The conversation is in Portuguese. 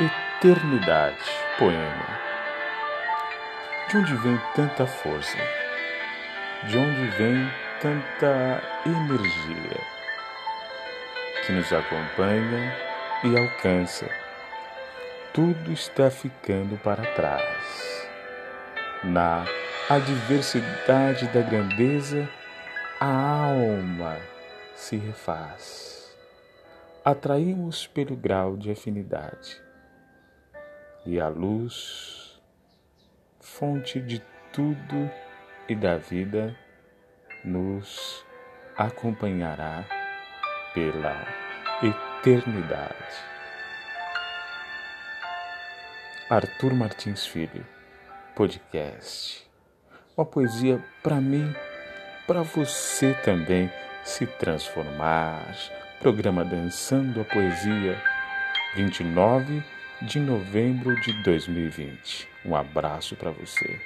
Eternidade, poema. De onde vem tanta força? De onde vem tanta energia que nos acompanha e alcança? Tudo está ficando para trás. Na adversidade da grandeza, a alma se refaz. Atraímos pelo grau de afinidade e a luz, fonte de tudo e da vida, nos acompanhará pela eternidade. Arthur Martins Filho, podcast. Uma poesia para mim, para você também se transformar. Programa Dançando a Poesia, 29 de novembro de 2020. Um abraço para você.